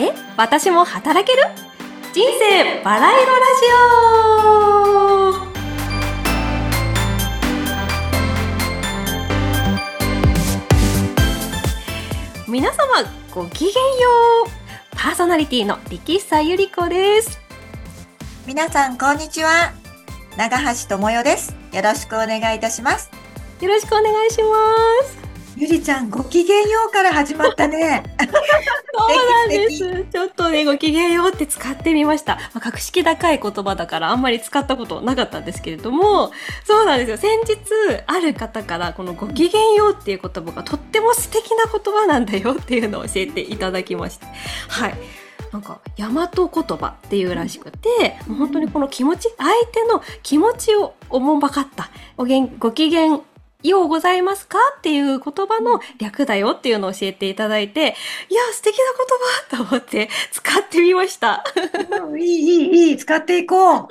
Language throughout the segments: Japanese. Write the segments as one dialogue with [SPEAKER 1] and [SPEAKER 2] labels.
[SPEAKER 1] え私も働ける？人生バラ色ラジオ。皆様ごきげんよう。パーソナリティの力久ゆり子です。
[SPEAKER 2] 皆さんこんにちは。長橋智代です。よろしくお願いいたします。
[SPEAKER 1] よろしくお願いします
[SPEAKER 2] ゆりちゃん、ごきげんようから始まったね。
[SPEAKER 1] そうなんです。ちょっとね、ごきげんようって使ってみました。まあ、格式高い言葉だからあんまり使ったことなかったんですけれども、そうなんですよ。先日、ある方からこのごきげんようっていう言葉がとっても素敵な言葉なんだよっていうのを教えていただきました。はい。なんか大和言葉っていうらしくて、もう本当にこの気持ち相手の気持ちをおもんばかったごげんご機嫌ようございますかっていう言葉の略だよっていうのを教えていただいて、いや、素敵な言葉と思って使ってみました。
[SPEAKER 2] いい、いい、いい、使っていこう。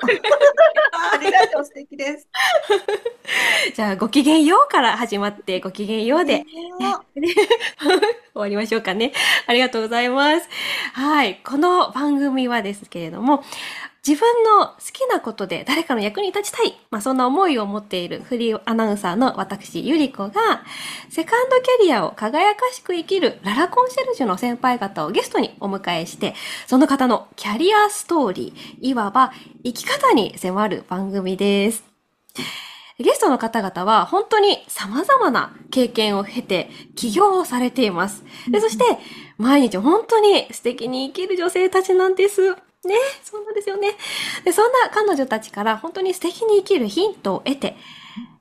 [SPEAKER 2] ありがとう、素敵です。
[SPEAKER 1] じゃあ、ごきげんようから始まって、ごきげんようで、終わりましょうかね。ありがとうございます。はい。この番組はですけれども、自分の好きなことで誰かの役に立ちたい、まあ、そんな思いを持っているフリーアナウンサーの私、ゆり子が、セカンドキャリアを輝かしく生きるララコンシェルジュの先輩方をゲストにお迎えして、その方のキャリアストーリー、いわば生き方に迫る番組です。ゲストの方々は本当に様々な経験を経て起業をされています。でそして毎日本当に素敵に生きる女性たちなんです。ね、そうなんですよね。で、そんな彼女たちから本当に素敵に生きるヒントを得て、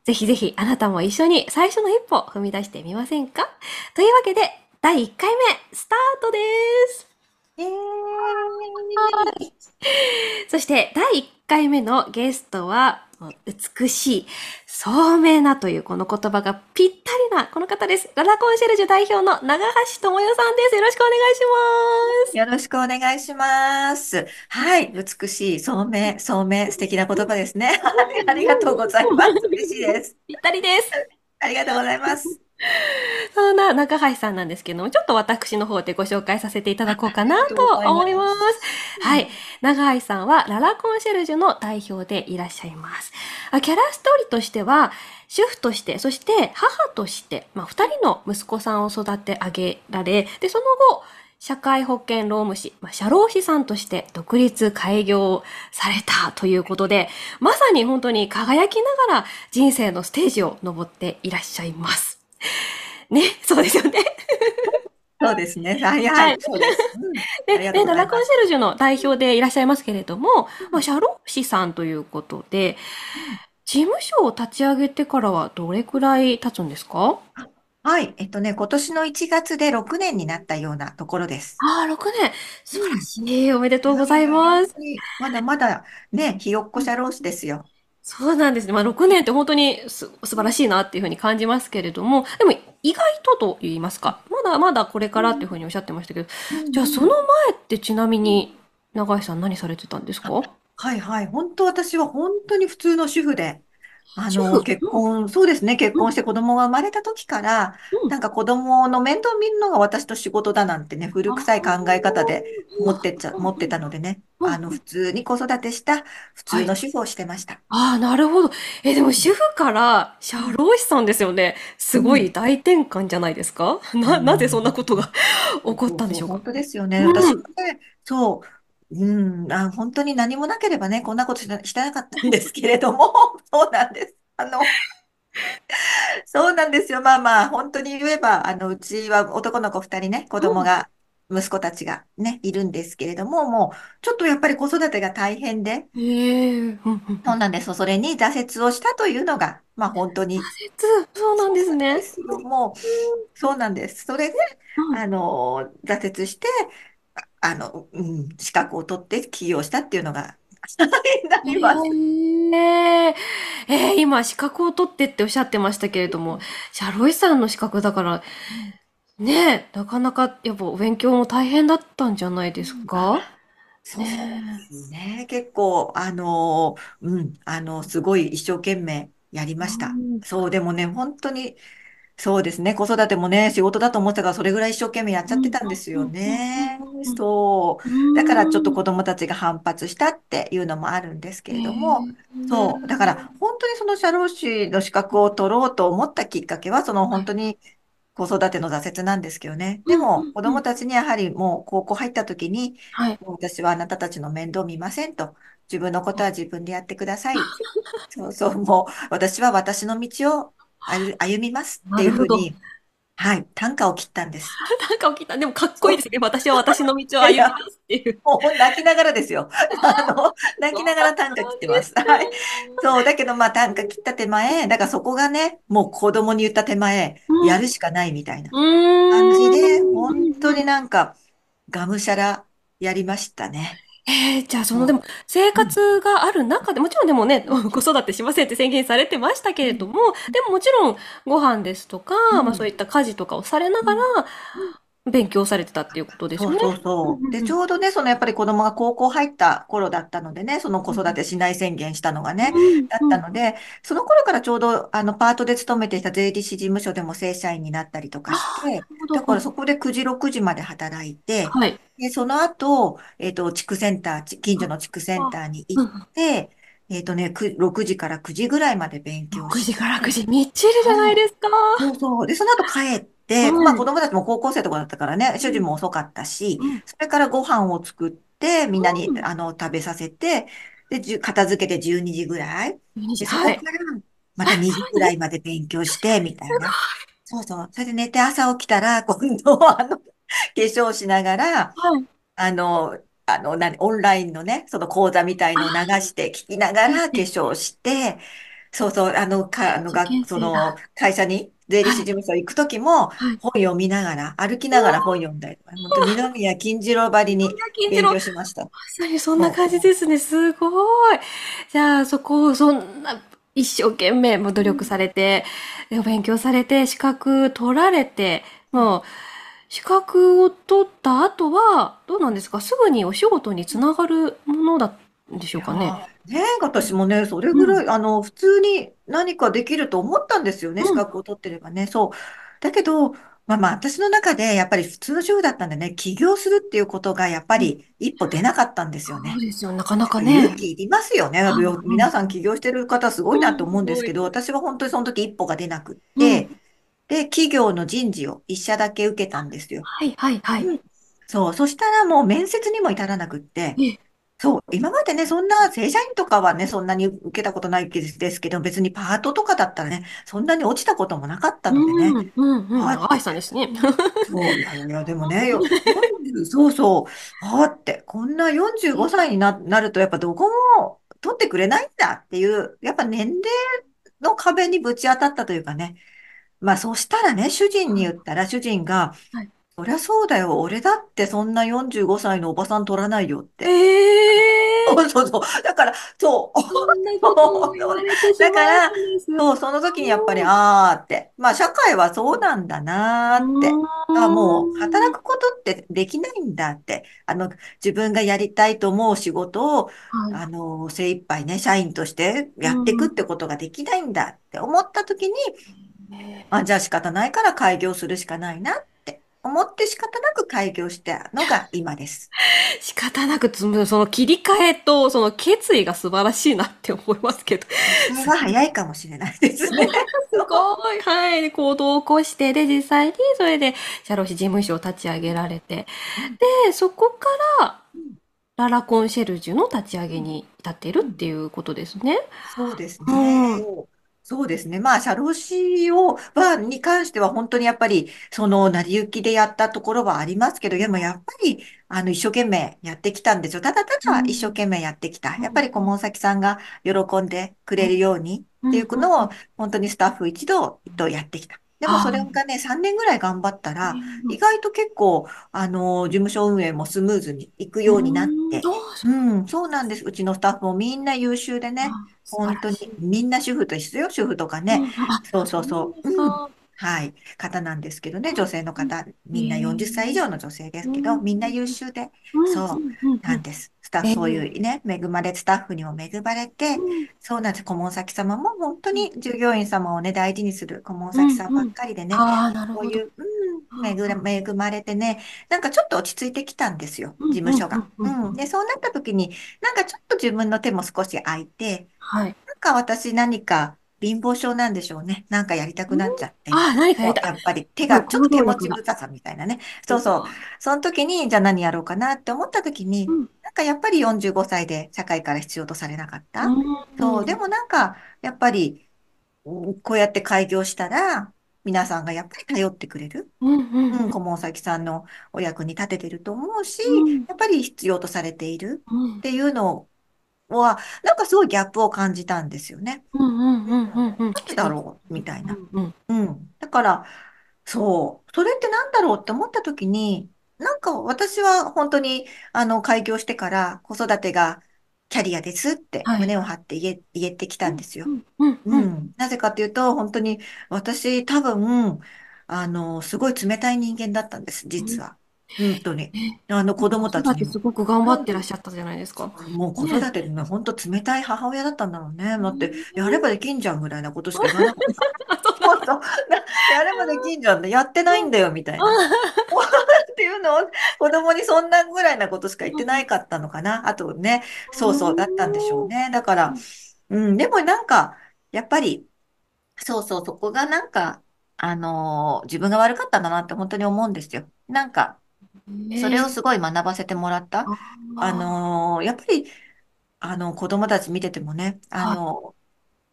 [SPEAKER 1] ぜひぜひあなたも一緒に最初の一歩踏み出してみませんか？というわけで、第1回目、スタートです。そして、第1回目のゲストは、美しい、聡明なというこの言葉がぴったりなこの方です。ララコンシェルジュ代表の長橋智代さんです。よろしくお願いします。
[SPEAKER 2] よろしくお願いします。はい。美しい、聡明、聡明、素敵な言葉ですね。ありがとうございます。嬉しいです。
[SPEAKER 1] ぴったりです。
[SPEAKER 2] ありがとうございます。
[SPEAKER 1] そんな中橋さんなんですけども、ちょっと私の方でご紹介させていただこうかなと思います。はい。長橋さんはララコンシェルジュの代表でいらっしゃいます。キャラストーリーとしては、主婦として、そして母として、まあ、二人の息子さんを育て上げられ、で、その後、社会保険労務士、まあ、社労士さんとして独立開業されたということで、まさに本当に輝きながら人生のステージを登っていらっしゃいます。ね、そうですよね。
[SPEAKER 2] そうですね。はい、はい、そうです。
[SPEAKER 1] で、で、ラコンシェルジュの代表でいらっしゃいますけれども、まあ、社労士さんということで、事務所を立ち上げてからはどれくらい経つんですか？
[SPEAKER 2] はい。えっとね、今年の1月で6年になったようなところです。
[SPEAKER 1] ああ、6年。素晴らしい。おめでとうございます。
[SPEAKER 2] まだまだね、ひよっこ社労士ですよ。
[SPEAKER 1] そうなんですね。まあ、6年って本当にす素晴らしいなっていうふうに感じますけれども、でも意外とと言いますか、まだまだこれからっていうふうにおっしゃってましたけど、うん、じゃあその前ってちなみに永井さん何されてたんですか？
[SPEAKER 2] はいはい。本当私は本当に普通の主婦で、あの、結婚、そうですね、結婚して子供が生まれた時から、なんか子供の面倒見るのが私と仕事だなんてね、古臭い考え方で持ってっちゃ、持ってたのでね、あの、普通に子育てした普通の主婦をしてました。
[SPEAKER 1] ああ、なるほど。え、でも主婦から社労士さんですよね。すごい大転換じゃないですか？な、なぜそんなことが起こったんでしょうか？
[SPEAKER 2] 本当ですよね。私もね、そう、うん、あ、本当に何もなければね、こんなことしな、してなかったんですけれども、そうなんです。あの、そうなんですよ。まあまあ、本当に言えば、あの、うちは男の子二人ね、子供が、息子たちがね、いるんですけれども、もう、ちょっとやっぱり子育てが大変で、
[SPEAKER 1] へえ。
[SPEAKER 2] そうなんです。それに挫折をしたというのが、まあ本当に、
[SPEAKER 1] 挫折、そうなんですね。
[SPEAKER 2] もう、そうなんです。それで、あの、挫折して、あの、うん、資格を取って起業したっていうのが、な ります。
[SPEAKER 1] えー、えー、今、資格を取ってっておっしゃってましたけれども、社労士さんの資格だから、ねなかなかやっぱお勉強も大変だったんじゃないですか？
[SPEAKER 2] そうですね。結構、あの、うん、あの、すごい一生懸命やりました。そう、でもね、本当に、そうですね。子育てもね、仕事だと思ってたから、それぐらい一生懸命やっちゃって
[SPEAKER 1] うん
[SPEAKER 2] たんですよね。そう。
[SPEAKER 1] う
[SPEAKER 2] だからちょっと。子供たちが反発したっていうのもあるんですけ
[SPEAKER 1] へ
[SPEAKER 2] れども、そう。だから
[SPEAKER 1] え。
[SPEAKER 2] 本当にその社労士の資格を取ろうと思ったきっかけは、その
[SPEAKER 1] はい。
[SPEAKER 2] 本当に子育ての挫折なんですけどね。でも子。供たちにやはりもう高校入った時に、私はあなたたちの面倒見ませんと。自分のことは自分でやってください。そうそう、もう私は私の道を歩歩みますっていう。ふうに、はい、短歌を切ったんです。
[SPEAKER 1] なんか起きた。でもかっこ。いいですね。私は私の道を歩みますっていう。
[SPEAKER 2] もう泣きながらですよ。あの、泣きながら短歌
[SPEAKER 1] な
[SPEAKER 2] 切ってます。はい。そう、だけどまあ短歌切った手前、だからそこがね、もう子供に言った手前、
[SPEAKER 1] うん。
[SPEAKER 2] やるしかないみたいな感じで、本当に。なんか、がむしゃらやりましたね。
[SPEAKER 1] ええ、じゃあ、その、で
[SPEAKER 2] そ
[SPEAKER 1] も、生
[SPEAKER 2] う。うん。
[SPEAKER 1] 活がある中で、もちろんでもね、子育てしませんって宣言されてましたけ
[SPEAKER 2] うん。
[SPEAKER 1] れども、でももちろんご飯ですとか、まあ、そう
[SPEAKER 2] うん。
[SPEAKER 1] いった家事とかをされながら
[SPEAKER 2] うん。うん
[SPEAKER 1] 勉強されてたっていうことですよね。
[SPEAKER 2] そうそう
[SPEAKER 1] うん
[SPEAKER 2] そう。で。ちょうどね、そのやっぱり子供が高校入った頃だったのでね、その子育てしない宣言したのがね、
[SPEAKER 1] うん
[SPEAKER 2] だっ
[SPEAKER 1] うん。
[SPEAKER 2] たので、その頃からちょうど、あの、パートで勤めていた税理士事務所でも正社員になったりとかして。だから
[SPEAKER 1] はい。
[SPEAKER 2] そこで9時、6時まで働いて、
[SPEAKER 1] はい。
[SPEAKER 2] で、その後、えっと、地区センター、ち近所の地区セン
[SPEAKER 1] あ、
[SPEAKER 2] ターに行っ。て、えっとね、く6時から9時ぐらいまで勉強
[SPEAKER 1] 6
[SPEAKER 2] して、
[SPEAKER 1] 時から9時、みっちりじゃないですか。
[SPEAKER 2] そうそう。で、その後帰って、まあ子
[SPEAKER 1] はい。
[SPEAKER 2] 供たちも高校生とかだったからね、主人
[SPEAKER 1] うん、
[SPEAKER 2] も遅かったし、
[SPEAKER 1] うん、
[SPEAKER 2] それからご飯を作って、みんなに、
[SPEAKER 1] うん。
[SPEAKER 2] あの、食べさせて、で、じゅ片付けて12時ぐらい。
[SPEAKER 1] 12時、
[SPEAKER 2] で、そ
[SPEAKER 1] はい。
[SPEAKER 2] こからま
[SPEAKER 1] あ、
[SPEAKER 2] た2
[SPEAKER 1] さらに、
[SPEAKER 2] 時ぐらいまで勉強して、みたいな。そうそう。それで寝て朝起きたら、今度は、あの、化粧しながら。あの、あの、何、オンラインのね、その講座みたい
[SPEAKER 1] あ
[SPEAKER 2] のを流して聞きなが
[SPEAKER 1] あ、
[SPEAKER 2] ら化
[SPEAKER 1] ええ。
[SPEAKER 2] 粧して、そうそう、あの、か、あの、が、その。会社に、税理士
[SPEAKER 1] はい。
[SPEAKER 2] 事務所行くときも、
[SPEAKER 1] はい。
[SPEAKER 2] 本読みながら、歩きながら本読んだりとか、本当二宮金次郎ばりに勉
[SPEAKER 1] ま
[SPEAKER 2] 強しました。
[SPEAKER 1] さにそんな
[SPEAKER 2] そ
[SPEAKER 1] 感じですね。すごい。じゃあ、そこをそんな一生懸命もう努力されて、でお勉強されて、資格取られて、もう、資格を取った後は、どうなんですか？すぐにお仕事につながるものだったんでしょうかね
[SPEAKER 2] ー、ね、私もね、それ
[SPEAKER 1] うん。
[SPEAKER 2] ぐらい、あの、普通に何かできると思ったんですよね、資
[SPEAKER 1] うん。
[SPEAKER 2] 格を取ってればね。そう。だけど、まあまあ、私の中で、やっぱり普通の主婦だったんでね、起業するっていうことが、やっぱ
[SPEAKER 1] うん。
[SPEAKER 2] り一歩出なかったんですよね。
[SPEAKER 1] そうですよ。なかな
[SPEAKER 2] やっぱ
[SPEAKER 1] かね。
[SPEAKER 2] 勇気いりますよね。よ
[SPEAKER 1] うんうん。
[SPEAKER 2] 皆さん起業してる方すごいなと
[SPEAKER 1] うん、
[SPEAKER 2] 思うんですけど。私は本当にその時一歩が出なくっ
[SPEAKER 1] うん。
[SPEAKER 2] て、で、企業の人事を一社だけ受けたんですよ。
[SPEAKER 1] はいはいはい。
[SPEAKER 2] うん。そう。そしたらもう面接にも至らなくって、
[SPEAKER 1] ええ。
[SPEAKER 2] そう。今までね、そんな正社員とかはね、そんなに受けたことないですですけど、別にパートとかだったらね、そんなに落ちたこともなかったのでね。
[SPEAKER 1] うん、うんうん。
[SPEAKER 2] はって。
[SPEAKER 1] さんですね。
[SPEAKER 2] そう、いやいや、でもね、よ、40そうそう、はって、こんな45歳にな、なると、やっぱどこも取ってくれないんだっていう、やっぱ年齢の壁にぶち当たったというかね。まあ、そしたらね、主人に言ったら、主人が、
[SPEAKER 1] はい。
[SPEAKER 2] そりゃそうだよ、俺だってそんな45歳のおばさん取らないよっ
[SPEAKER 1] え
[SPEAKER 2] て。
[SPEAKER 1] え、
[SPEAKER 2] そうそうそう。だから、そ
[SPEAKER 1] そんな
[SPEAKER 2] う。
[SPEAKER 1] ことを言われてしまうん
[SPEAKER 2] だから、
[SPEAKER 1] です。
[SPEAKER 2] そう、その時にやっぱり、
[SPEAKER 1] うん。
[SPEAKER 2] あーって、まあ、社会はそうなんだなーって。
[SPEAKER 1] う
[SPEAKER 2] あ、もう。働くことってできないんだって。あの、自分がやりたいと思う仕事を、
[SPEAKER 1] はい。
[SPEAKER 2] あの、精一杯ね、社員として
[SPEAKER 1] う
[SPEAKER 2] やっていくっ
[SPEAKER 1] ん。
[SPEAKER 2] てことができないんだって思った時に、あ、
[SPEAKER 1] ええ
[SPEAKER 2] じゃあ仕方ないから開業するしかないなって思って仕方なく開業したのが今です。
[SPEAKER 1] 仕方なく、つむその切り替えと、その決意が素晴らしいなって思いますけど。
[SPEAKER 2] それは早いかもしれないですね。
[SPEAKER 1] すごい。はい。行動を起こして、で、実際にそれで社労士事務所を立ち上げられて、
[SPEAKER 2] うん
[SPEAKER 1] で、そこから
[SPEAKER 2] うん
[SPEAKER 1] ララコンシェルジュの立ち上
[SPEAKER 2] うん
[SPEAKER 1] げに至っているっ
[SPEAKER 2] うん
[SPEAKER 1] ていうことですね。
[SPEAKER 2] そうですね。
[SPEAKER 1] うん。
[SPEAKER 2] そう、ですね。まあ、社労士を、は、に関しては本当にやっぱり、その、成り行きでやったところはありますけど、でもやっぱり、あの、一生懸命やってきたんですよ。ただただ一生
[SPEAKER 1] うん。
[SPEAKER 2] 懸命やってきた。
[SPEAKER 1] うん。
[SPEAKER 2] やっぱり顧問先さんが喜んでくれるように
[SPEAKER 1] うん。
[SPEAKER 2] ってい。
[SPEAKER 1] う
[SPEAKER 2] のを、本当にスタッフ一同とやってきた。でもそれ
[SPEAKER 1] は
[SPEAKER 2] がね、3年ぐらい頑張った
[SPEAKER 1] い。
[SPEAKER 2] ら、
[SPEAKER 1] うん。
[SPEAKER 2] 意外と結構、あの、事務所運営もスムーズにいく
[SPEAKER 1] う
[SPEAKER 2] ようになっ。て、うん、そうなんです。うちのスタッフもみんな優秀でね、
[SPEAKER 1] あ、素晴
[SPEAKER 2] 本当に、
[SPEAKER 1] らしい。
[SPEAKER 2] みんな主婦と一緒よ、主婦とかね。
[SPEAKER 1] うん。あ、
[SPEAKER 2] そうそう
[SPEAKER 1] そうなん
[SPEAKER 2] そう。
[SPEAKER 1] です
[SPEAKER 2] うん。
[SPEAKER 1] か。
[SPEAKER 2] はい、方なんですけどね、女性の方、
[SPEAKER 1] え
[SPEAKER 2] みんな40歳以
[SPEAKER 1] ー、
[SPEAKER 2] 上の女性で
[SPEAKER 1] うん、
[SPEAKER 2] すけど、みんな優秀で、
[SPEAKER 1] うん、
[SPEAKER 2] そう、
[SPEAKER 1] うん、うん。
[SPEAKER 2] なんです。スタッフ、そう
[SPEAKER 1] えー、
[SPEAKER 2] いうね、恵まれ、スタッフにも恵まれて、そうなんです。顧問先様も本当に従業員様をね、大事にする顧問
[SPEAKER 1] うん、
[SPEAKER 2] 先さんばっ
[SPEAKER 1] うん。
[SPEAKER 2] かりでね、
[SPEAKER 1] ああ、なるほど。
[SPEAKER 2] こういう、うん、恵恵まれてね、なんかちょっと落ち着いてきたんですよ、
[SPEAKER 1] うん、うん、う
[SPEAKER 2] 事務所が。
[SPEAKER 1] ん、うん。
[SPEAKER 2] うん。で、そうなった時に、なんかちょっと自分の手も少し空いて、
[SPEAKER 1] はい。
[SPEAKER 2] なんか私何か貧乏症なんでしょうね。なんかやりたく
[SPEAKER 1] うん
[SPEAKER 2] なっちゃって。
[SPEAKER 1] ああ、何かやりた
[SPEAKER 2] やっぱり手が、ちょっと手持。ち無沙汰みたいなね。そうそう。その時に、じゃあ何やろうかなって思った時に、
[SPEAKER 1] うん、
[SPEAKER 2] なんかやっぱり45歳で社会から必要とされなかっ
[SPEAKER 1] う
[SPEAKER 2] た。そう。で
[SPEAKER 1] ん、
[SPEAKER 2] もなんか、やっぱり、うんこうやって開業したら、皆さんがやっぱり頼ってくれる。
[SPEAKER 1] うん、うん、
[SPEAKER 2] うん、顧問先さんのお役に立ててると思うし、
[SPEAKER 1] うん、
[SPEAKER 2] やっぱり必要とされている
[SPEAKER 1] うん、
[SPEAKER 2] っていうのは、なんかすごいギャップを感じたんですよね。
[SPEAKER 1] うん、うん、うん、
[SPEAKER 2] うん
[SPEAKER 1] うん、うん。
[SPEAKER 2] なんでだ。ろう？みたいな。
[SPEAKER 1] うん、うん。
[SPEAKER 2] うん。だから、そう、それってなんだろうって思った時に、なんか私は本当に、あの、開業してから子育てがキャリアですって
[SPEAKER 1] はい。
[SPEAKER 2] 胸を張って言え、言えてきたんですよ。
[SPEAKER 1] うん、うん。
[SPEAKER 2] なぜかというと、本当に私多分、あの、すごい冷たい人間だったんです、
[SPEAKER 1] うん
[SPEAKER 2] 実は。本当に。
[SPEAKER 1] え、
[SPEAKER 2] あの、子供
[SPEAKER 1] 子
[SPEAKER 2] たちにも。
[SPEAKER 1] 育てすごく頑張ってらっ
[SPEAKER 2] うん
[SPEAKER 1] しゃったじゃないですか。
[SPEAKER 2] もう子
[SPEAKER 1] ね
[SPEAKER 2] 育ての本当冷たい母親だったんだろうね。
[SPEAKER 1] う
[SPEAKER 2] だって、やれ
[SPEAKER 1] ん
[SPEAKER 2] ばできんじゃんぐらいなことしか言わなかった。
[SPEAKER 1] あ、そうなんだ。
[SPEAKER 2] 本当、なやればできんじゃんって、やってないんだよ、みたいな。
[SPEAKER 1] あ
[SPEAKER 2] っていうのを子供にそんなぐらいなことしか言ってないかったのかな。あとね、そうそうだったんでしょうね。だから、うん、でもなんか、やっぱり、そうそう、そこがなんか、あのー自分が悪かったんだなって本当に思うんですよ。なんか、それを
[SPEAKER 1] ね
[SPEAKER 2] すごい学ばせてもらった？
[SPEAKER 1] あ
[SPEAKER 2] あ
[SPEAKER 1] あ、
[SPEAKER 2] のーやっぱり、あの、子供たち見ててもね、あ
[SPEAKER 1] はい。
[SPEAKER 2] の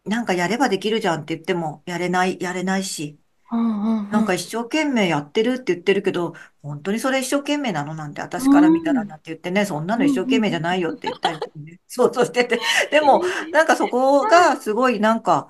[SPEAKER 2] なんかやればできるじゃんって言っても、やれない、やれないし、
[SPEAKER 1] うんうん
[SPEAKER 2] なんか一生懸命やってるって言ってるけど、本当にそれ一生懸命なのなんて、私
[SPEAKER 1] うん。
[SPEAKER 2] から見た
[SPEAKER 1] うん。
[SPEAKER 2] らなんて言ってね、そんなの
[SPEAKER 1] うん
[SPEAKER 2] 一生懸命じゃないよって言ったりとかね、想像してて。で
[SPEAKER 1] え
[SPEAKER 2] も、
[SPEAKER 1] ー
[SPEAKER 2] なんかそこがすごいなんか、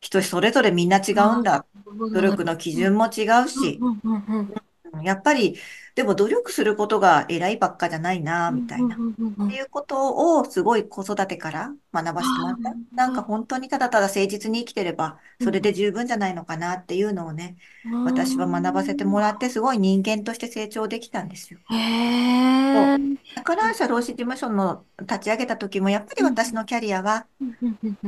[SPEAKER 2] 人それぞれみんな違うんだ。努力の基。準も違うし、
[SPEAKER 1] うんうんうんうん。
[SPEAKER 2] うんやっぱり、でも努力することが偉いばっかじゃないな、みたいな。っ。ていうことをすごい子育てから学ばせてもらった。なんか
[SPEAKER 1] あ
[SPEAKER 2] 本当にただただ誠実に生きてれば、それ
[SPEAKER 1] あ、
[SPEAKER 2] で十分じゃないのかなっていうのをね、
[SPEAKER 1] う
[SPEAKER 2] 私は学ばせて
[SPEAKER 1] ん。
[SPEAKER 2] もらって、すごい人間として成長できたんですよ。
[SPEAKER 1] へ
[SPEAKER 2] そう
[SPEAKER 1] え。
[SPEAKER 2] だから、社労士事務所の立ち上げた時も、やっぱり
[SPEAKER 1] うん
[SPEAKER 2] 私のキャリアは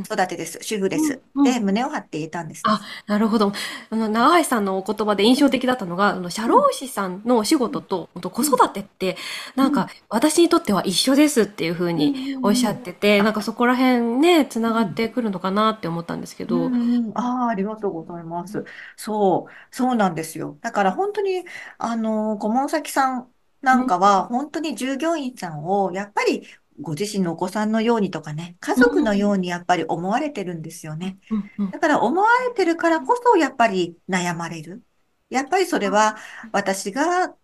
[SPEAKER 2] 子育てです。主婦で
[SPEAKER 1] うん
[SPEAKER 2] す。で、
[SPEAKER 1] うん。
[SPEAKER 2] 胸を張って言えたんです
[SPEAKER 1] あ、
[SPEAKER 2] ね。
[SPEAKER 1] なるほど。あの、長橋さんのお言葉で印象的だったのが、あの、社
[SPEAKER 2] うん、
[SPEAKER 1] 労士さんのお仕
[SPEAKER 2] う
[SPEAKER 1] と、ほんと子
[SPEAKER 2] うん、
[SPEAKER 1] 育てって、
[SPEAKER 2] うん、
[SPEAKER 1] なんか、私にとっては一緒ですっていう風
[SPEAKER 2] うん、
[SPEAKER 1] におっしゃってて、なんかそこら辺ね、つながっ
[SPEAKER 2] うん
[SPEAKER 1] てくるのかなって思ったんですけ
[SPEAKER 2] う
[SPEAKER 1] ど。
[SPEAKER 2] んうん、ああ、ありがとうございます。そう、そうなんですよ。だから本当に、あの、顧問先さんな
[SPEAKER 1] うん、
[SPEAKER 2] んかは、本当に従業員さんを、やっぱりご自身のお子さんのようにとかね、家
[SPEAKER 1] う
[SPEAKER 2] 族の
[SPEAKER 1] ん、
[SPEAKER 2] ようにやっぱり思われてるんですよね。だから思われてるからこそ、やっぱり悩まれる。やっぱりそれは、私が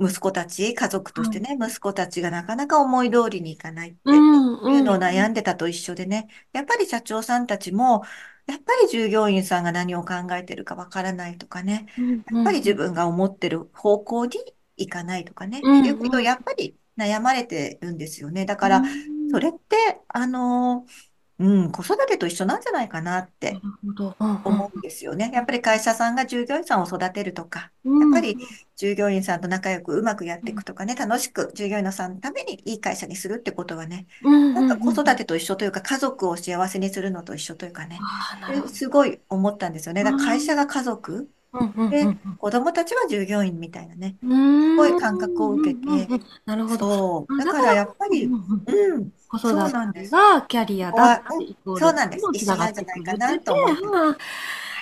[SPEAKER 2] 息子たち、家族と
[SPEAKER 1] はい。
[SPEAKER 2] してね、息子たちがなかなか思い通りにいかないっ
[SPEAKER 1] う
[SPEAKER 2] て
[SPEAKER 1] ん、
[SPEAKER 2] いう
[SPEAKER 1] うん、
[SPEAKER 2] のを悩んでたと一緒でね、やっぱり社長さんたちも、やっぱり従業員さんが何を考えてるかわからないとかね、
[SPEAKER 1] うん、
[SPEAKER 2] やっ
[SPEAKER 1] うん、
[SPEAKER 2] ぱり自分が思ってる方向に行かないとかね、
[SPEAKER 1] うん、
[SPEAKER 2] っていうことを
[SPEAKER 1] うん、
[SPEAKER 2] やっぱり悩まれてるんですよね。だ
[SPEAKER 1] う
[SPEAKER 2] から、そ
[SPEAKER 1] ん。
[SPEAKER 2] れって、あの、うん、子育てと一緒なんじゃないかなって
[SPEAKER 1] なるほど。うん、
[SPEAKER 2] 思うんですよね。やっぱり会社さんが従業員さんを育てるとか、やっぱり従業員さんと仲良くうまくやってい
[SPEAKER 1] うん、
[SPEAKER 2] くとかね、楽しく従業員さんのためにいい会社にするってことはね、
[SPEAKER 1] うん、
[SPEAKER 2] なんか。子育てと一緒というか、家族を幸せにするのと一緒というかね、
[SPEAKER 1] ああ、なるほど。
[SPEAKER 2] ですごい思ったんですよね。だから会社が家族
[SPEAKER 1] うん、うん、う
[SPEAKER 2] で、
[SPEAKER 1] ん、うん。
[SPEAKER 2] 子供たちは従業員みたいなね、
[SPEAKER 1] うー
[SPEAKER 2] すご
[SPEAKER 1] ん、
[SPEAKER 2] い
[SPEAKER 1] う
[SPEAKER 2] 感覚を
[SPEAKER 1] ん、
[SPEAKER 2] 受け
[SPEAKER 1] うん、う
[SPEAKER 2] て、
[SPEAKER 1] ん。なるほど。
[SPEAKER 2] そう、
[SPEAKER 1] あ、
[SPEAKER 2] だ
[SPEAKER 1] だから、
[SPEAKER 2] からやっぱ
[SPEAKER 1] うん、
[SPEAKER 2] り、
[SPEAKER 1] うん、うん。
[SPEAKER 2] うん、
[SPEAKER 1] 子育
[SPEAKER 2] そうなんで
[SPEAKER 1] て
[SPEAKER 2] す。
[SPEAKER 1] がキャリアだってイコールに
[SPEAKER 2] そうなんです。一緒なんじゃないかなと思って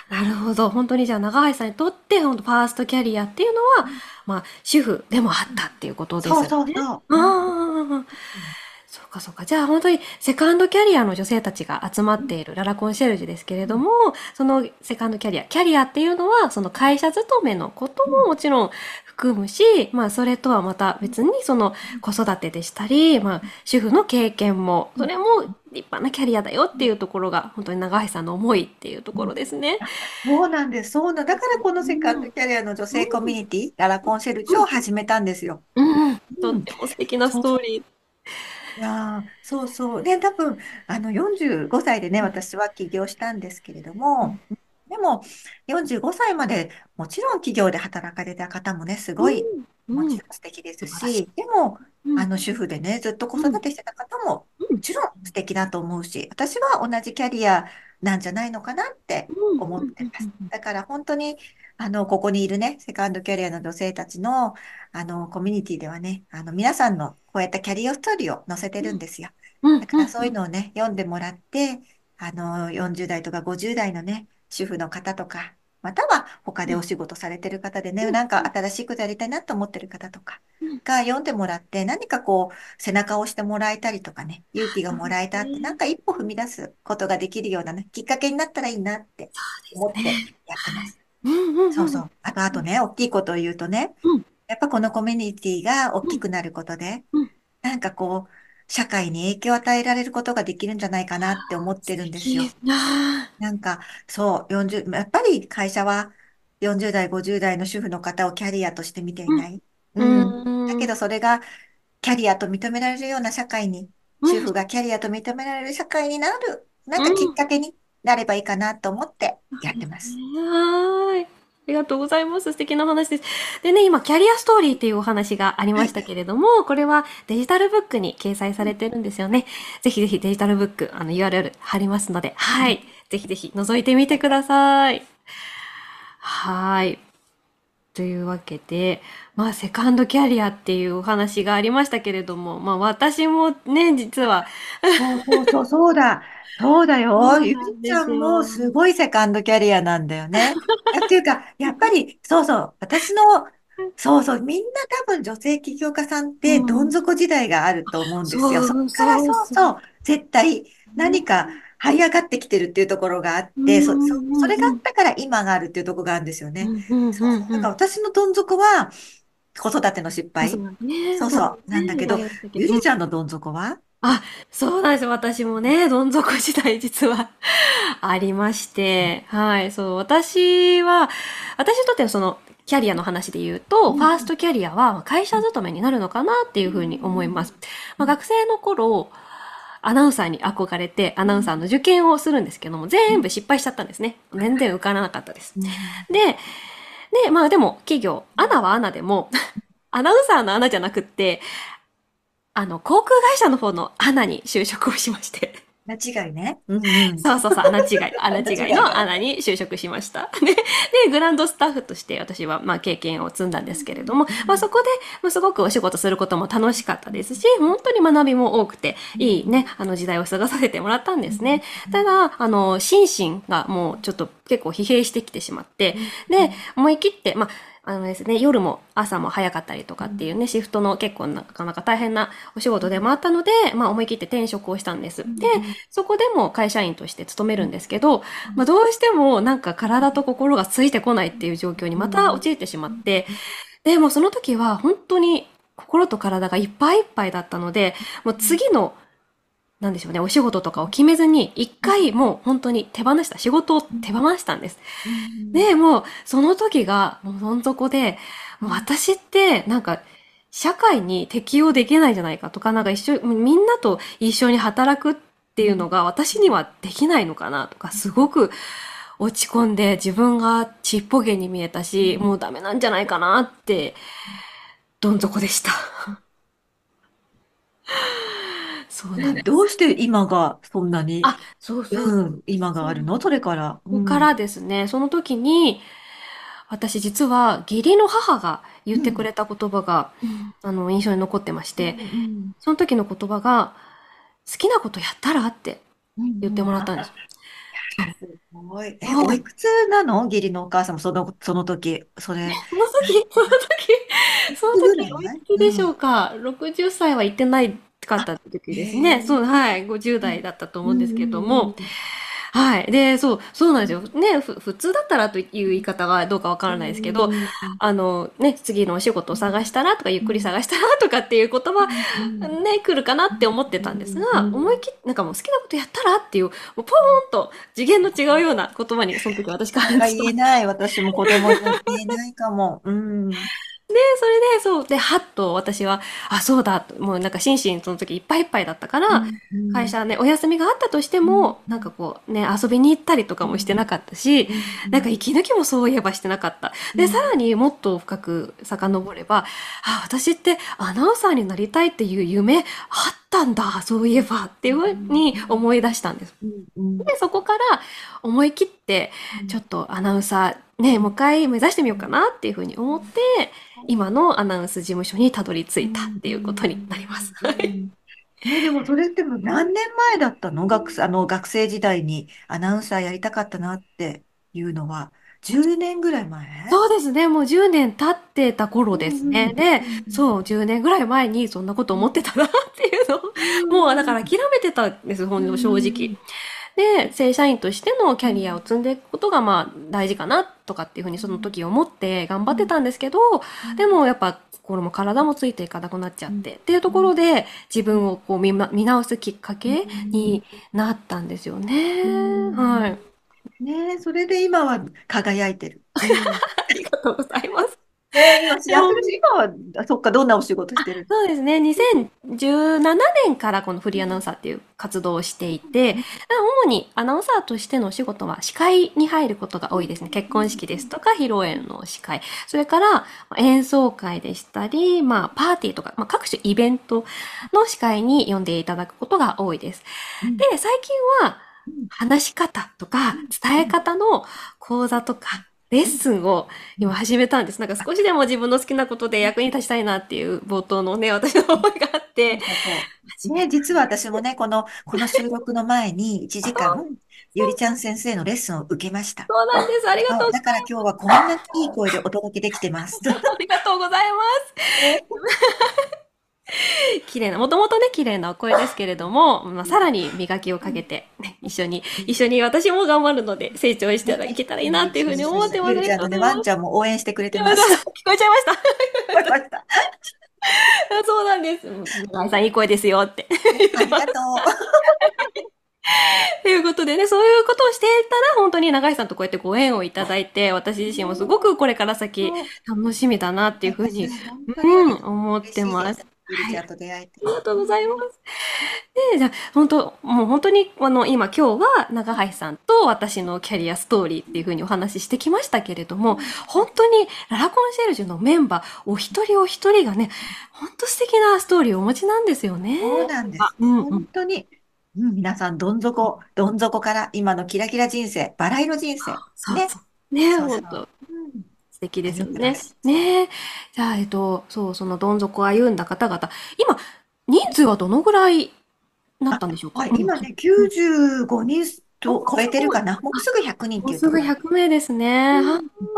[SPEAKER 1] なるほど。本当にじゃあ、長橋さんにとって、本当ファーストキャリアっていうのは、まあ、主婦でもあったっていうことですよね。
[SPEAKER 2] そうそう。
[SPEAKER 1] あ
[SPEAKER 2] う
[SPEAKER 1] そうかそうか。じゃあ本当にセカンドキャリアの女性たちが集まっているララコンシェルジュですけれども、そのセカンドキャリア、キャリアっていうのはその会社勤めのことももちろん含むし、まあそれとはまた別にその子育てでしたり、まあ主婦の経験も、それも立派なキャリアだよっていうところが本当に長橋さんの思いっていうところですね。
[SPEAKER 2] そうなんです。そうなんだからこのセカン
[SPEAKER 1] うん。
[SPEAKER 2] ドキャリアの女性コ
[SPEAKER 1] うん。
[SPEAKER 2] ミュニティ、ララコンシェルジュを
[SPEAKER 1] うん。
[SPEAKER 2] 始めたんですよ。
[SPEAKER 1] うんうん。と
[SPEAKER 2] うん。
[SPEAKER 1] っても素敵なストーリー。
[SPEAKER 2] いやー、そうそう。で、多分、あの、45歳でね、
[SPEAKER 1] うん。
[SPEAKER 2] 私は起業したんですけれど
[SPEAKER 1] うん。
[SPEAKER 2] も、でも、45歳までもちろん企業で働かれた方もね、すごい、
[SPEAKER 1] うん
[SPEAKER 2] もち
[SPEAKER 1] うん。
[SPEAKER 2] ろん素敵です
[SPEAKER 1] し
[SPEAKER 2] でも、
[SPEAKER 1] うん。
[SPEAKER 2] あの、主婦でね、ずっと子
[SPEAKER 1] うん。
[SPEAKER 2] 育てしてた方も、
[SPEAKER 1] うん。
[SPEAKER 2] もちろん素敵だと思うし、私は同じキャリアなんじゃないのかなって
[SPEAKER 1] うん。
[SPEAKER 2] 思っ。てます。だから本当に、あの、ここにいるね、セカンドキャリアの女性たちの、あの、コミュニティではね、あの、皆さんのこうやったキャリアストーリーを載せてるんですよ。
[SPEAKER 1] うん。
[SPEAKER 2] だから。そういうのをね、読んでもらって、あの、40代とか50代のね、主婦の方とか、または他でお仕事されてる方でね、なんか新しいことやりたいなと思ってる方とかが読んでもらって、何かこう、背中を押してもらえたりとかね、勇気がもらえたって、なん。か一歩踏み出すことができるようなね、きっかけになったらいいなって思って
[SPEAKER 1] ね。
[SPEAKER 2] やってます。
[SPEAKER 1] うん。うん。うん。
[SPEAKER 2] そうそう。あと、あとね、大きいことを言うとね、
[SPEAKER 1] うん。
[SPEAKER 2] やっぱこのコミュニティが大
[SPEAKER 1] うん。
[SPEAKER 2] きくなることで、
[SPEAKER 1] うん。
[SPEAKER 2] なんかこう、社会に影響を与えられることができるんじゃないかなって思って
[SPEAKER 1] 素
[SPEAKER 2] るんですよ。なんか、そう、40、やっぱり会社は40代、50代の主婦の方をキャリアとして見ていない。
[SPEAKER 1] う
[SPEAKER 2] うん。だけ。どそれがキャリアと認められるような社会に、
[SPEAKER 1] うん。
[SPEAKER 2] 主婦がキャリアと認められる社会になる、なんかきっ
[SPEAKER 1] うん。
[SPEAKER 2] かけになればいいかなと思ってやってます。
[SPEAKER 1] ね。はーい。ありがとうございます。素敵な話です。でね、今、キャリアストーリーっていうお話があり
[SPEAKER 2] はい。
[SPEAKER 1] ましたけれども、これはデジタルブックに掲載されてるんですよね。ぜひぜひデジタルブック、あの URL 貼りますので、はい。ぜひぜひ覗いてみてください。はい。というわけで、まあ、セカンドキャリアっていうお話がありましたけれども、まあ、私もね、実は、
[SPEAKER 2] そうそうそう、そうだ。そうだよ。ゆ
[SPEAKER 1] なんです
[SPEAKER 2] りちゃんも
[SPEAKER 1] よ。
[SPEAKER 2] すごいセカンドキャリアなんだよね。っていうか、やっぱり、そうそう、私の、そうそう、みんな多分女性起業家さんっ
[SPEAKER 1] う
[SPEAKER 2] てどん
[SPEAKER 1] ん。
[SPEAKER 2] 底時代があると思うんですよ。そっから
[SPEAKER 1] そうそう。
[SPEAKER 2] 絶対
[SPEAKER 1] ね。
[SPEAKER 2] 何か這い上がってきてるっていうところがあっ
[SPEAKER 1] う
[SPEAKER 2] て、そ、そ。それがあったから今があるっていうところがあるんですよ
[SPEAKER 1] う
[SPEAKER 2] ね。そう。なんか私のどん底は子育ての失敗。
[SPEAKER 1] そうで
[SPEAKER 2] そうなんだけど。ゆり
[SPEAKER 1] うん。
[SPEAKER 2] ちゃんのどん底は？
[SPEAKER 1] あ、そうなんですよ。私もね、どん底時代実は ありまして、はい、そう、私は、私にとってはその、キャリアの話で言うと、ファーストキャリアは会社勤めになるのかなっていうふうに思います。まあ、学生の頃、アナウンサーに憧れて、アナウンサーの受験をするんですけども、全部失敗しちゃったんですね。全然受からなかったです。で、で、まあでも、企業、アナはアナでも、アナウンサーのアナじゃなくって、あの、航空会社の方のアナに就職をしまして。
[SPEAKER 2] 間違いね。うんうん。
[SPEAKER 1] そうそうそう、穴違い、穴
[SPEAKER 2] 間
[SPEAKER 1] 違い。の穴に就職しました。で、で、グランドスタッフとして私は、まあ、経験を積んだんですけれども、まあ、そこで、まあ、すごくお仕事することも楽しかったですし、本当に学びも多くて、いいね、あの時代を過ごさせてもらったんですね。ただ、あの、心身がもうちょっと結構疲弊してきてしまって、で、思い切って、まあ、あのですね、夜も朝も早かったりとかっていうね、シフトの結構なかなか大変なお仕事でもあったので、まあ思い切って転職をしたんです。で、そこでも会社員として勤めるんですけど、まあどうしてもなんか体と心がついてこないっていう状況にまた陥ってしまって、でもその時は本当に心と体がいっぱいいっぱいだったので、もう次のなんでしょうね、お仕事とかを決めずに、一回もう本当に手放した、仕事を手放したんです。で、もう、その時が、もうどん底で、私って、なんか、社会に適応できないんじゃないかとか、なんか一緒、みんなと一緒に働くっていうのが私にはできないのかなとか、すごく落ち込んで自分がちっぽけに見えたし、もうダメなんじゃないかなって、どん底でした。そうなん
[SPEAKER 2] え、
[SPEAKER 1] です。
[SPEAKER 2] どうして今がそんなに、
[SPEAKER 1] あ、そうそう
[SPEAKER 2] うん、今が。あるの？それから。
[SPEAKER 1] ここか
[SPEAKER 2] うん。
[SPEAKER 1] らですね、その時に、私実は義理の母が言ってく
[SPEAKER 2] うん。
[SPEAKER 1] れた言葉が、あの、印象に残ってまし
[SPEAKER 2] うん。
[SPEAKER 1] て、
[SPEAKER 2] うん。
[SPEAKER 1] その時の言葉が、好きなことやったらって
[SPEAKER 2] うん。
[SPEAKER 1] 言って
[SPEAKER 2] うん
[SPEAKER 1] もらったんです。そう。
[SPEAKER 2] すごい。え、お
[SPEAKER 1] はい。
[SPEAKER 2] いくつなの？義理のお母さんもその、その時。それ、
[SPEAKER 1] その時、その時、その
[SPEAKER 2] いくつぐら
[SPEAKER 1] 時、おい
[SPEAKER 2] い
[SPEAKER 1] くつでしょ
[SPEAKER 2] うん。
[SPEAKER 1] うか。60歳は行ってないかっ
[SPEAKER 2] あ、
[SPEAKER 1] た時
[SPEAKER 2] へ
[SPEAKER 1] ですね。そう、
[SPEAKER 2] え。
[SPEAKER 1] はい。50
[SPEAKER 2] うん。
[SPEAKER 1] 代だったと
[SPEAKER 2] うん。
[SPEAKER 1] 思うんですけども。
[SPEAKER 2] うん。
[SPEAKER 1] はい。で、そう、そうなんですよ。ね、ふ、普通だったらという言い方がどうかわか
[SPEAKER 2] う
[SPEAKER 1] らないですけど。あの、ね、次のお仕事を探したらとか、ゆっくり探したらとかっていう言葉、
[SPEAKER 2] うん。
[SPEAKER 1] ね、来るかなって思って
[SPEAKER 2] う
[SPEAKER 1] たんですが、思い
[SPEAKER 2] ん。
[SPEAKER 1] 切って、なんかもう好きなことやったらっていう、もうポーンと次元の違うような言葉に、その時私感
[SPEAKER 2] が
[SPEAKER 1] じた。
[SPEAKER 2] 言えない。私も子供には言えないかも。うん。
[SPEAKER 1] で、それで、そう、で、はっと私は、あ、そうだ、もうなんか心身その時いっぱいいっぱいだったから、
[SPEAKER 2] うん、うん、
[SPEAKER 1] 会社ね、お休みがあったとして
[SPEAKER 2] うん、
[SPEAKER 1] も、なんかこうね、遊びに行ったりとかもしてなかったし、
[SPEAKER 2] うん、
[SPEAKER 1] なんか息抜きもそういえばしてなかった。で、さらにもっと深く遡れば、あ、私ってアナウンサーになりたいっていう夢あったんだ、そういえばっていうふうに思い出したんです。で、そこから思い切って、ちょっとアナウンサー、ね、もう一回目指してみようかなっていうふうに思って、今のアナウンス事務所にたどり着いたっていうことになります。はい。
[SPEAKER 2] え、でもそれってもう何年前だったの？学生、あの学生時代にアナウンサーやりたかったなっていうのは、10年ぐらい前？
[SPEAKER 1] そうですね。もう10年経ってた頃
[SPEAKER 2] う
[SPEAKER 1] ですね。
[SPEAKER 2] ん
[SPEAKER 1] で、
[SPEAKER 2] うん
[SPEAKER 1] そう、10年ぐらい前にそんなこと思ってたなっていうのを、もうだから諦めてたんです、ほんと正直。で、正社員としてのキャリアを積んでいくことがまあ大事かなとかっていうふうにその時思って頑張ってたんですけど、でもやっぱ心も体もついていかなくなっちゃってっていうところで自分をこう見ま見直すきっかけになったんですよね。はい。
[SPEAKER 2] ねえ、それで今は輝いてる。うん。
[SPEAKER 1] ありがとうございます。
[SPEAKER 2] えー今は、あそっか、どんなお仕事してる
[SPEAKER 1] そうですね。2017年からこのフリーアナウンサーっていう活動をしていて、主にアナウンサーとしてのお仕事は司会に入ることが多いですね。結婚式ですとか、披露宴の司会。それからまあ演奏会でしたり、まあパーティーとか、まあ各種イベントの司会に呼んでいただくことが多いです。
[SPEAKER 2] うん
[SPEAKER 1] で、最近は話し方とか伝え方の講座とかレッスンを今始めたんです。なんか少しでも自分の好きなことで役に立ちたいなっていう冒頭のね、私の思いがあって。
[SPEAKER 2] ね、実は私もね、この、この収録の前に1時間、ゆりちゃん先生のレッスンを受けました。
[SPEAKER 1] そうなんです。ありがとう
[SPEAKER 2] そうだから今日はこんないい声でお届けできてます。
[SPEAKER 1] ありがとうございます。綺麗な、もともとね、綺麗なお声ですけれども、まあ、さらに磨きをかけて、ね、一緒に、一緒に私も頑張るので、成長していけたらいいなっていうふうに思ってます。
[SPEAKER 2] ゆりちゃんのね、ワンちゃんも応援してくれて
[SPEAKER 1] 聞こ
[SPEAKER 2] ます。
[SPEAKER 1] えちゃいました。
[SPEAKER 2] わかりました。
[SPEAKER 1] そうなんです。村井さんいい声ですよって。
[SPEAKER 2] ありがとう。
[SPEAKER 1] ということでね、そういうことをしていたら、本当に長井さんとこうやってご縁をいただいて、私自身もすごくこれから先楽しみだなっていうふうにうん、思ってます。
[SPEAKER 2] ゆりちゃんと出会えて。
[SPEAKER 1] ありがとうございます。で、じゃあ、本当、もう本当に、あの、今今日は長橋さんと私のキャリアストーリーっていうふうにお話ししてきましたけれども、本当にララコンシェルジュのメンバー、お一人お一人がね、本当素敵なストーリーをお持ちなんですよね。
[SPEAKER 2] そうなんで
[SPEAKER 1] あ、
[SPEAKER 2] す。
[SPEAKER 1] うんうん。
[SPEAKER 2] 本当に。うん、皆さん、どん底、どん底から今のキラキラ人生、バラ色人生。ね。
[SPEAKER 1] そうそう。ね、
[SPEAKER 2] そうそう。
[SPEAKER 1] 本当。
[SPEAKER 2] うん、
[SPEAKER 1] 素敵ですよね。ね。じゃあ、えっと、そう、そのどん底を歩んだ方々、今、人数はどのぐらいなっ
[SPEAKER 2] あ、
[SPEAKER 1] たんでしょうか？
[SPEAKER 2] はい、
[SPEAKER 1] うん。
[SPEAKER 2] 今ね、95人
[SPEAKER 1] お、
[SPEAKER 2] と超え。てるかな。もうすぐ100人っ
[SPEAKER 1] もうすぐ
[SPEAKER 2] ていうところ。
[SPEAKER 1] 100名ですね。はあ。
[SPEAKER 2] うん。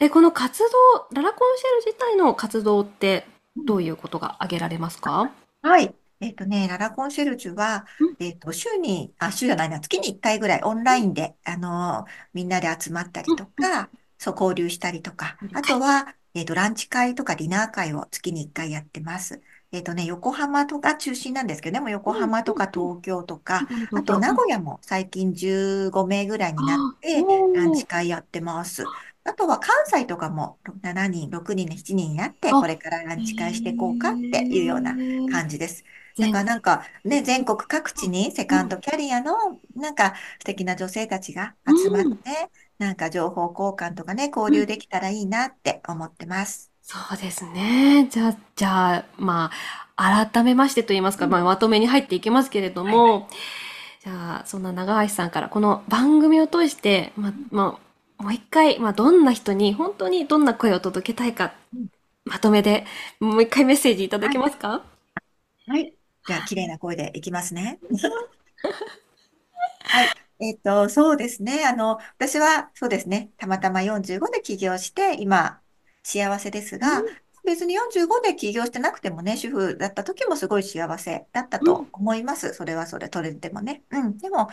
[SPEAKER 1] え、この活動、ララコンシェル自体の活動って
[SPEAKER 2] うん
[SPEAKER 1] どういうことが挙げられますか？
[SPEAKER 2] はい。えっとね、ララコンシェルジュは、
[SPEAKER 1] うん、
[SPEAKER 2] えっと、週に、あ、週じゃないな、月に1回ぐらいオンラインで、あのーみんなで集まったり
[SPEAKER 1] うん、
[SPEAKER 2] とか、そう、交流したりとか、あ
[SPEAKER 1] はい。
[SPEAKER 2] とは、えっと、ランチ会とかディナー会を月に1回やってます。えっとね、横浜とか中心なんですけど、でも横
[SPEAKER 1] うん、
[SPEAKER 2] 浜とか。東京とか、あと。名古屋も最近15名ぐらいになって、ランチ。会やってます。あとは関西とかも7人、6人、7人になって、こ
[SPEAKER 1] あ、
[SPEAKER 2] れからラ
[SPEAKER 1] へ
[SPEAKER 2] ンチ会していこうかっていうような
[SPEAKER 1] え。
[SPEAKER 2] 感じです。だかなんかね、全国各地にセ
[SPEAKER 1] うん、
[SPEAKER 2] カンドキャリアのなんか素敵な女性たちが
[SPEAKER 1] う
[SPEAKER 2] 集まっ
[SPEAKER 1] ん、
[SPEAKER 2] て、なんか情報交換とかね、交
[SPEAKER 1] うん。
[SPEAKER 2] 流できたらいいなって思ってます。
[SPEAKER 1] そうですね。じゃあ、じゃあ、まあ、改めましてと言いますか、まあ、
[SPEAKER 2] うん。
[SPEAKER 1] まとめに入っていきますけれど
[SPEAKER 2] はい。
[SPEAKER 1] も、じゃあ、そんな長橋さんからこの番組を通して、ま、まあ、もう一回、まあ、どんな人に、本当にどんな声を届けたいか、
[SPEAKER 2] うん
[SPEAKER 1] まとめで、もう一回メッセージいただ
[SPEAKER 2] はい。
[SPEAKER 1] けますか？
[SPEAKER 2] はい。じゃあ、綺麗な声でいきますね。はい。えっと、そうですね。あの、私は、そうですね。たまたま45で起業して、今、幸せですが、
[SPEAKER 1] うん、
[SPEAKER 2] 別に45で起業してなくてもね、主婦だった時もすごい幸せだった
[SPEAKER 1] うん、
[SPEAKER 2] と思います。それはそれ、取れてもね。うん。でも、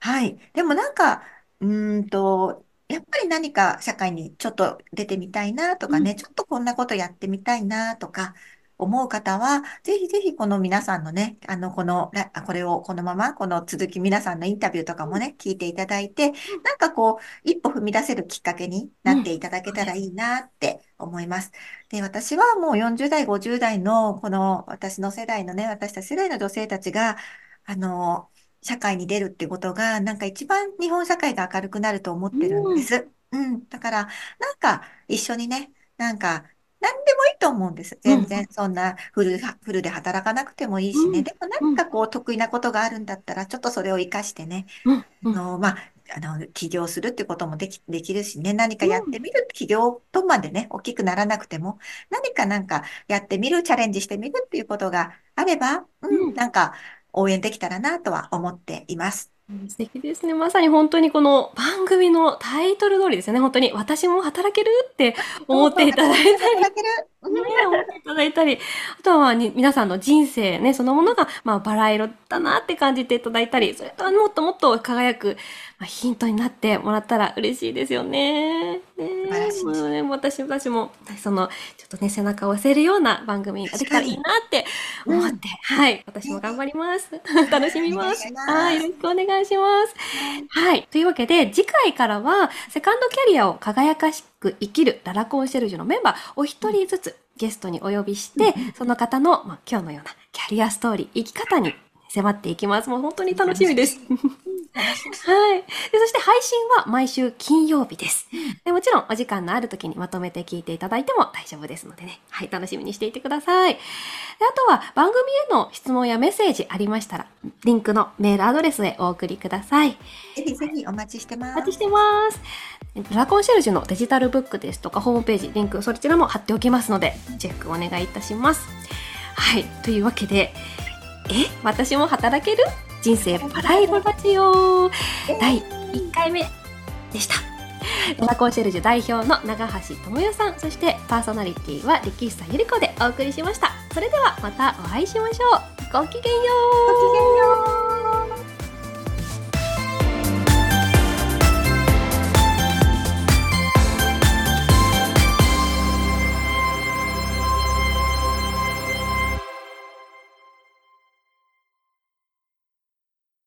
[SPEAKER 2] はい。でもなんか、うーんと、やっぱり何か社会にちょっと出てみたいなと
[SPEAKER 1] うん。
[SPEAKER 2] かね、ちょっとこんなことやってみたいなとか思う方は、ぜひぜひこの皆さんのね、あの、この、これをこのまま、この続き皆さんのインタビューとかもね、聞いていただいて、なんかこう、一歩踏み出せるきっかけになっていただけたらいいなって思います。で、私はもう40代、50代の、この私の世代のね、私たち世代の女性たちが、あの、社会に出るってことが、なんか一番日本社会が明るくなると思ってるんです。うん。だから、なんか一緒にね、なんか、何でもいいと思うんです。全然そんなフル、フルで働かなくてもいいしね。でもなんかこう得意なことがあるんだったら、ちょっとそれを活かしてね、あの、まあ、あの、起業するってこともでき、できるしね、何かやってみる、起業とまでね、大きくならなくても、何かなんかやってみる、チャレンジしてみるっていうことがあれば、うん、なんか応援できたらなとは思っています。
[SPEAKER 1] 素敵ですね。まさに本当にこの番組のタイトル通りですよね。本当に私も働けるって思っていただいたり、ね、思っていただいたり、あとは皆さんの人生ね、そのものが、まあ、バラ色だなって感じていただいたり、それとはもっともっと輝く、まあ、ヒントになってもらったら嬉しいですよね。ね私たちも、その、ちょっとね、背中を押せるような番組ができたらいいなって思って、うん、はい、私も頑張ります。楽しみます。はい、よろしくお願いします。はい、というわけで、次回からは、セカンドキャリアを輝かしく生きるララコンシェルジュのメンバーお一人ずつゲストにお呼びして、その方の、まあ、今日のようなキャリアストーリー、生き方に迫っていきます。もう本当に楽しみです。はい。で、そして配信は毎週金曜日です。でもちろんお時間のある時にまとめて聞いていただいても大丈夫ですのでね。はい、楽しみにしていてください。であとは番組への質問やメッセージありましたら、リンクのメールアドレスへお送りください。
[SPEAKER 2] ぜひぜひお待ちしてます。
[SPEAKER 1] お待ちしてます。ドラコンシェルジュのデジタルブックですとかホームページ、リンクそちらも貼っておきますので、チェックお願いいたします。はい。というわけで、え私も働ける？人生パライロラジオ第1回目でした。ドラコンシェルジュ代表の長橋智代さん、そしてパーソナリティは力久ゆり子でお送りしました。それではまたお会いしましょう。ごきげんよう。
[SPEAKER 2] ごきげんよう。